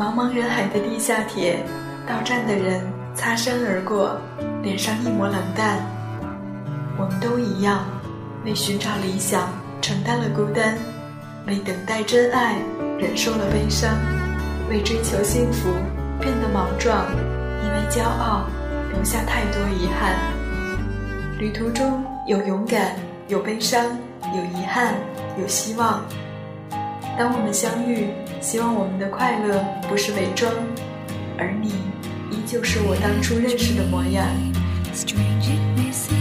茫茫人海的地下铁，到站的人擦身而过，脸上一抹冷淡。我们都一样，为寻找理想承担了孤单，为等待真爱忍受了悲伤，为追求幸福变得莽撞，因为骄傲留下太多遗憾。旅途中有勇敢，有悲伤，有遗憾，有希望。当我们相遇，希望我们的快乐不是伪装，而你依旧是我当初认识的模样 strangeness。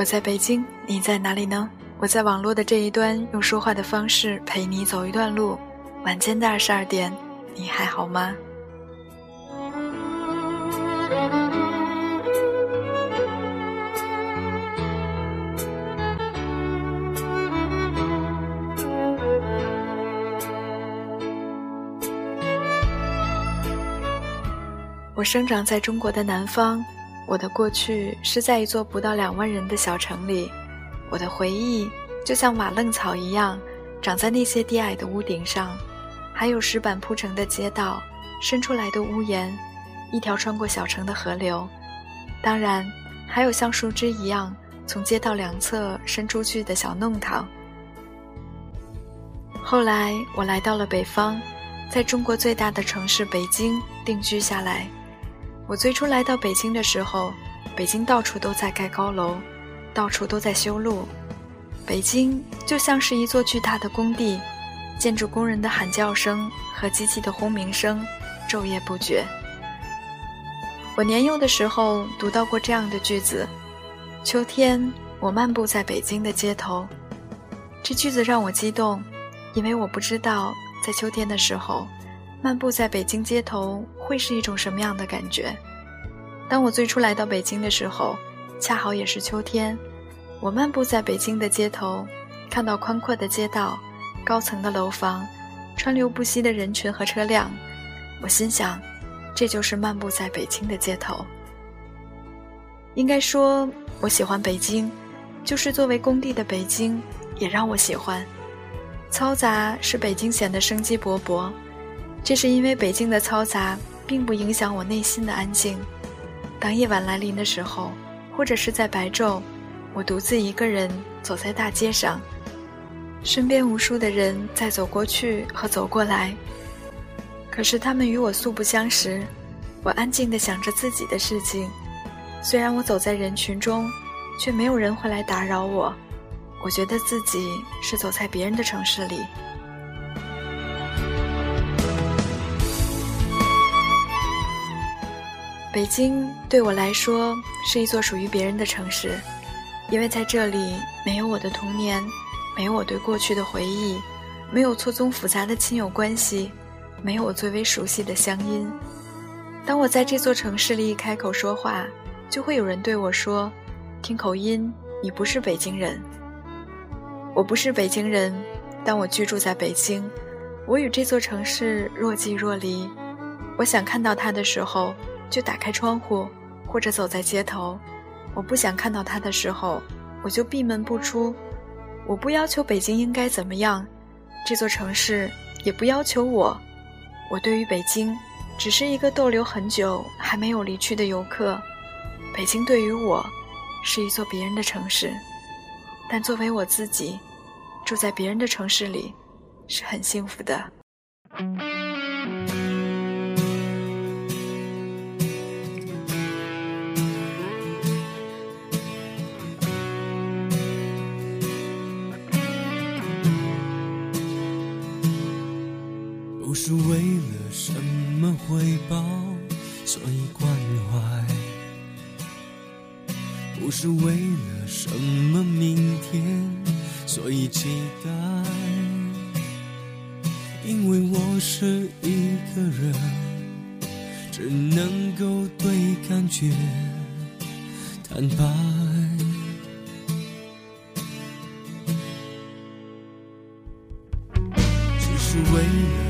我在北京，你在哪里呢？我在网络的这一端，用说话的方式陪你走一段路。晚间的二十二点，你还好吗？我生长在中国的南方。我的过去是在一座不到两万人的小城里，我的回忆就像瓦楞草一样，长在那些低矮的屋顶上，还有石板铺成的街道，伸出来的屋檐，一条穿过小城的河流，当然，还有像树枝一样从街道两侧伸出去的小弄堂。后来我来到了北方，在中国最大的城市北京定居下来。我最初来到北京的时候，北京到处都在盖高楼，到处都在修路，北京就像是一座巨大的工地，建筑工人的喊叫声和机器的轰鸣声昼夜不绝。我年幼的时候读到过这样的句子：“秋天，我漫步在北京的街头。”这句子让我激动，因为我不知道在秋天的时候。漫步在北京街头会是一种什么样的感觉？当我最初来到北京的时候，恰好也是秋天。我漫步在北京的街头，看到宽阔的街道、高层的楼房、川流不息的人群和车辆，我心想，这就是漫步在北京的街头。应该说，我喜欢北京，就是作为工地的北京也让我喜欢。嘈杂使北京显得生机勃勃。这是因为北京的嘈杂并不影响我内心的安静。当夜晚来临的时候，或者是在白昼，我独自一个人走在大街上，身边无数的人在走过去和走过来。可是他们与我素不相识，我安静地想着自己的事情。虽然我走在人群中，却没有人会来打扰我。我觉得自己是走在别人的城市里。北京对我来说是一座属于别人的城市，因为在这里没有我的童年，没有我对过去的回忆，没有错综复杂的亲友关系，没有我最为熟悉的乡音。当我在这座城市里开口说话，就会有人对我说：“听口音，你不是北京人。”我不是北京人，但我居住在北京，我与这座城市若即若离。我想看到它的时候。就打开窗户，或者走在街头。我不想看到他的时候，我就闭门不出。我不要求北京应该怎么样，这座城市也不要求我。我对于北京，只是一个逗留很久还没有离去的游客。北京对于我，是一座别人的城市，但作为我自己，住在别人的城市里，是很幸福的。是为了什么回报，所以关怀；不是为了什么明天，所以期待。因为我是一个人，只能够对感觉坦白。只是为了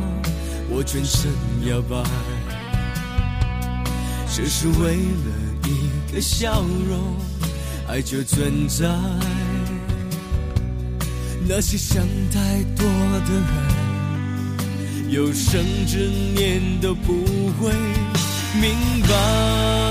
我全身摇摆。只是为了一个笑容，爱就存在。那些想太多的人，有生之年都不会明白。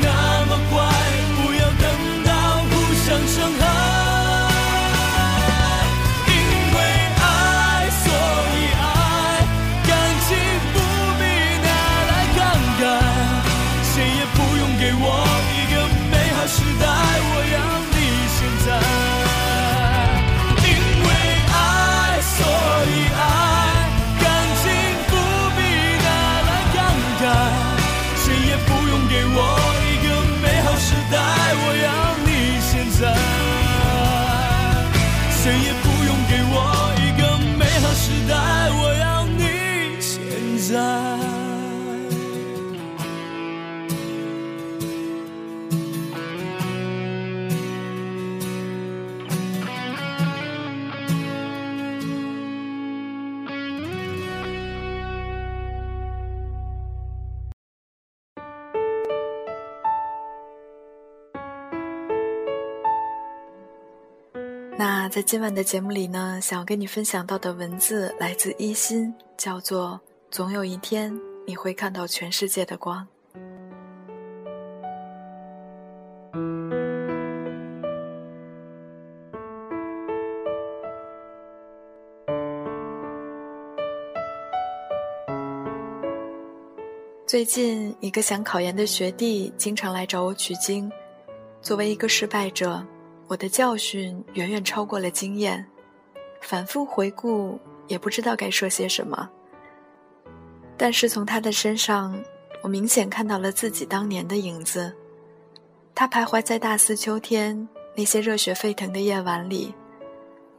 night. 在今晚的节目里呢，想要跟你分享到的文字来自一心，叫做“总有一天你会看到全世界的光”。最近，一个想考研的学弟经常来找我取经。作为一个失败者，我的教训远远超过了经验，反复回顾也不知道该说些什么。但是从他的身上，我明显看到了自己当年的影子。他徘徊在大四秋天那些热血沸腾的夜晚里，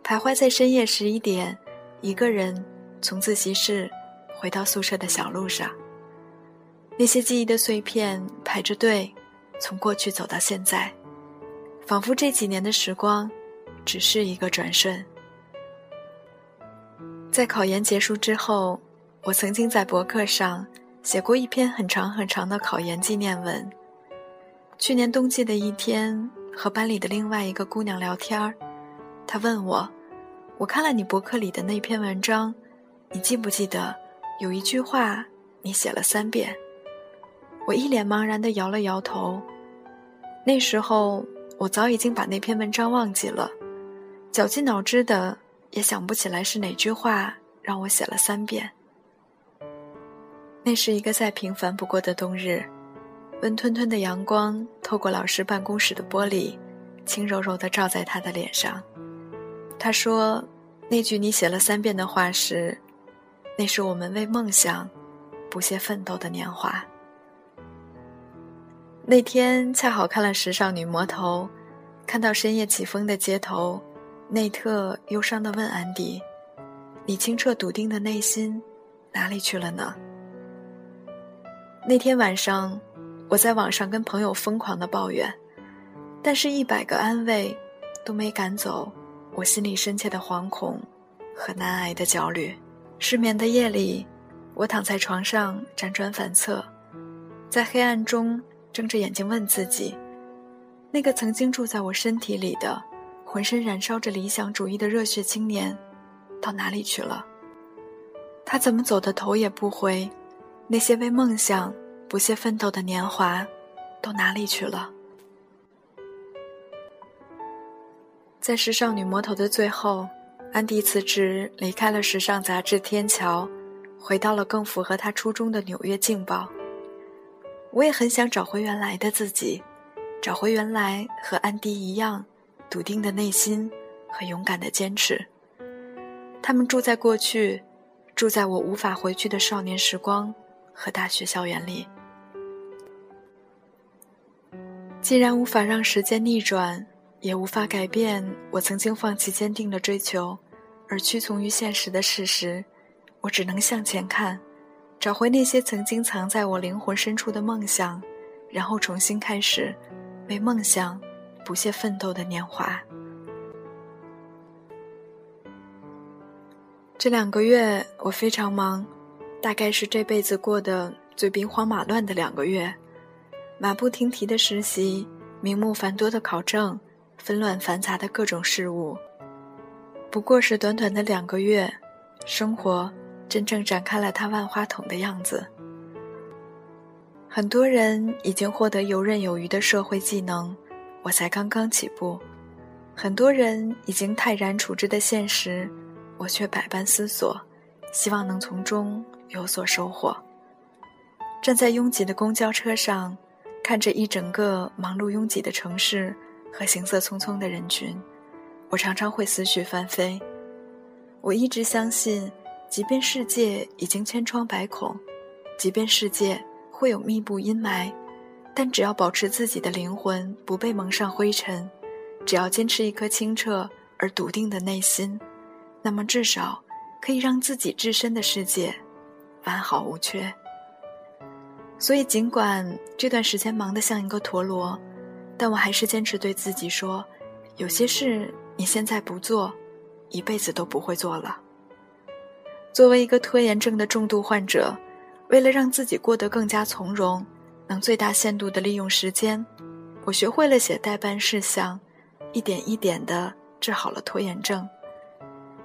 徘徊在深夜十一点，一个人从自习室回到宿舍的小路上。那些记忆的碎片排着队，从过去走到现在，仿佛这几年的时光只是一个转瞬。在考研结束之后，我曾经在博客上写过一篇很长很长的考研纪念文。去年冬季的一天，和班里的另外一个姑娘聊天儿，她问我：“我看了你博客里的那篇文章，你记不记得有一句话你写了三遍？”我一脸茫然地摇了摇头。那时候我早已经把那篇文章忘记了，绞尽脑汁的也想不起来是哪句话让我写了三遍。那是一个再平凡不过的冬日。温吞吞的阳光透过老师办公室的玻璃，轻柔柔地照在他的脸上。他说：“那句你写了三遍的话是，那是我们为梦想不懈奋斗的年华。”那天恰好看了《时尚女魔头》，看到深夜起风的街头，内特忧伤地问安迪：“你清澈笃定的内心，哪里去了呢？”那天晚上。我在网上跟朋友疯狂的抱怨，但是一百个安慰都没赶走我心里深切的惶恐和难挨的焦虑。失眠的夜里，我躺在床上辗转反侧，在黑暗中睁着眼睛问自己：那个曾经住在我身体里的、浑身燃烧着理想主义的热血青年，到哪里去了？他怎么走的头也不回？那些为梦想……不懈奋斗的年华，都哪里去了？在《时尚女魔头》的最后，安迪辞职，离开了时尚杂志《天桥》，回到了更符合他初衷的纽约《镜报》。我也很想找回原来的自己，找回原来和安迪一样笃定的内心和勇敢的坚持。他们住在过去，住在我无法回去的少年时光和大学校园里。既然无法让时间逆转，也无法改变我曾经放弃坚定的追求，而屈从于现实的事实，我只能向前看，找回那些曾经藏在我灵魂深处的梦想，然后重新开始，为梦想不懈奋斗的年华。这两个月我非常忙，大概是这辈子过得最兵荒马乱的两个月。马不停蹄的实习，名目繁多的考证，纷乱繁杂的各种事务。不过是短短的两个月，生活真正展开了它万花筒的样子。很多人已经获得游刃有余的社会技能，我才刚刚起步；很多人已经泰然处之的现实，我却百般思索，希望能从中有所收获。站在拥挤的公交车上。看着一整个忙碌拥挤的城市和行色匆匆的人群，我常常会思绪翻飞。我一直相信，即便世界已经千疮百孔，即便世界会有密布阴霾，但只要保持自己的灵魂不被蒙上灰尘，只要坚持一颗清澈而笃定的内心，那么至少可以让自己置身的世界完好无缺。所以，尽管这段时间忙得像一个陀螺，但我还是坚持对自己说：有些事你现在不做，一辈子都不会做了。作为一个拖延症的重度患者，为了让自己过得更加从容，能最大限度地利用时间，我学会了写待办事项，一点一点地治好了拖延症。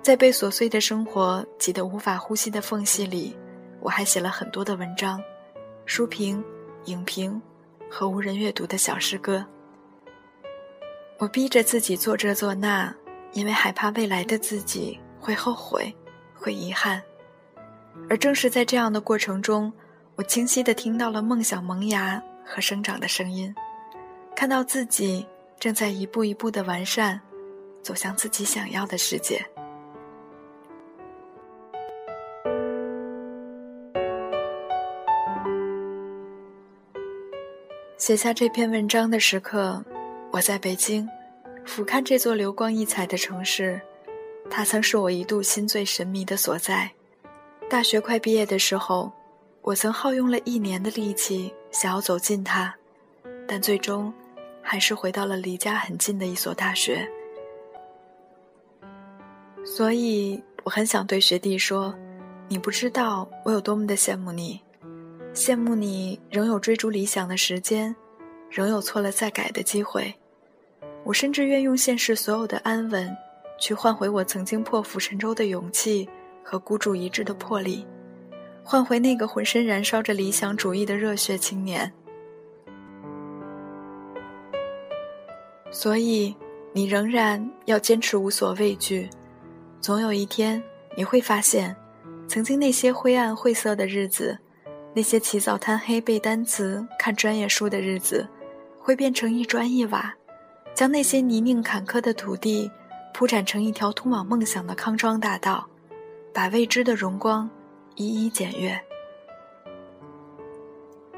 在被琐碎的生活挤得无法呼吸的缝隙里，我还写了很多的文章。书评、影评和无人阅读的小诗歌，我逼着自己做这做那，因为害怕未来的自己会后悔、会遗憾。而正是在这样的过程中，我清晰地听到了梦想萌芽和生长的声音，看到自己正在一步一步地完善，走向自己想要的世界。写下这篇文章的时刻，我在北京，俯瞰这座流光溢彩的城市。它曾是我一度心醉神秘的所在。大学快毕业的时候，我曾耗用了一年的力气想要走进它，但最终还是回到了离家很近的一所大学。所以，我很想对学弟说：“你不知道我有多么的羡慕你。”羡慕你仍有追逐理想的时间，仍有错了再改的机会。我甚至愿用现实所有的安稳，去换回我曾经破釜沉舟的勇气和孤注一掷的魄力，换回那个浑身燃烧着理想主义的热血青年。所以，你仍然要坚持无所畏惧。总有一天，你会发现，曾经那些灰暗晦涩的日子，那些起早贪黑背单词、看专业书的日子，会变成一砖一瓦。将那些泥泞坎坷的土地铺展成一条通往梦想的康庄大道，把未知的荣光一一检阅。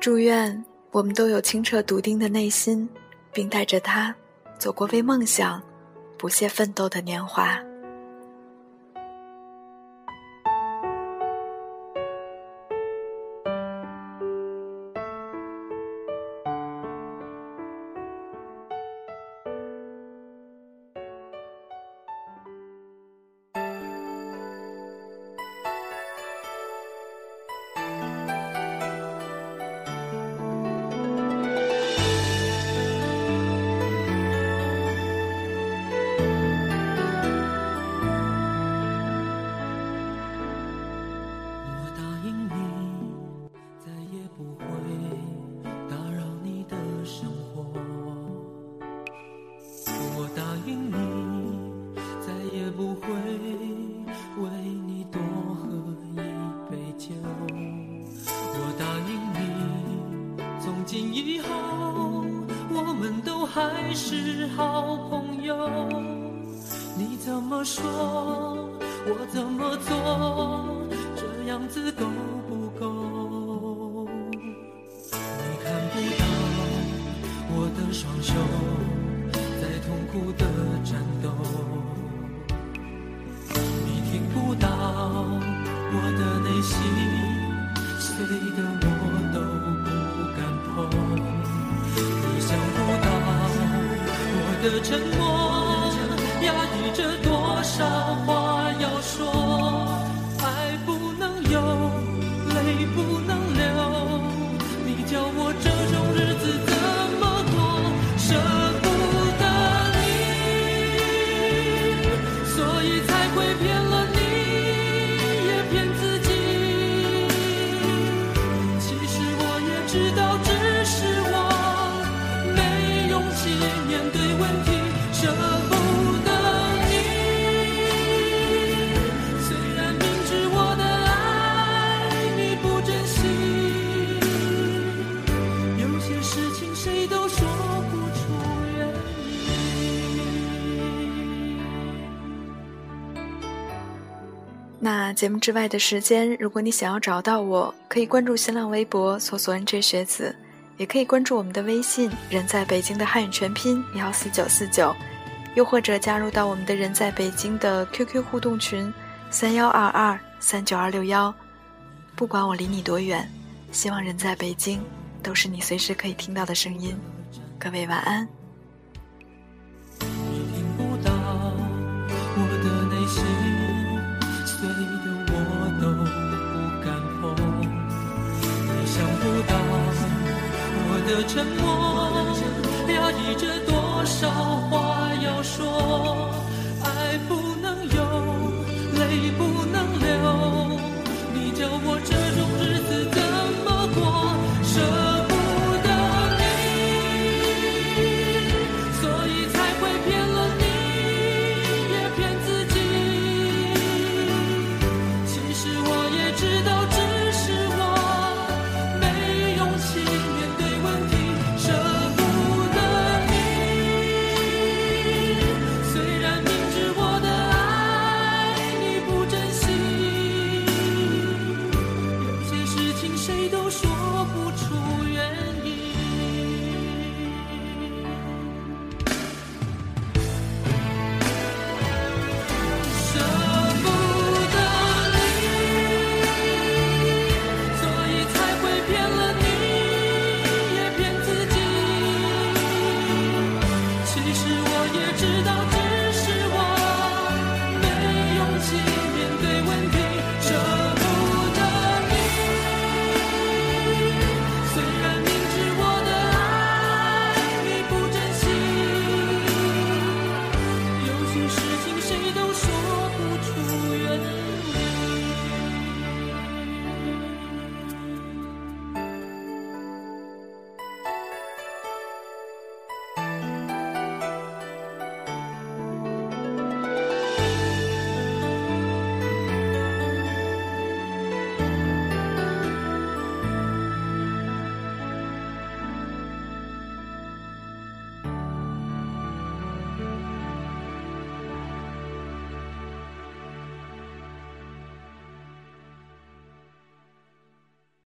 祝愿我们都有清澈笃定的内心，并带着它走过为梦想不懈奋斗的年华。么说，我怎么做，这样子够不够？你看不到我的双手在痛苦的战斗，你听不到我的内心碎的我都不敢碰，你想不到我。的沉默，压抑着韶华那节目之外的时间，如果你想要找到我，可以关注新浪微博搜索 “nj 学子”，也可以关注我们的微信“人在北京”的汉语全拼幺四九四九，又或者加入到我们的人在北京的 QQ 互动群三幺二二三九二六幺。不管我离你多远，希望人在北京都是你随时可以听到的声音。各位晚安。的的沉默，压抑着多少话要说，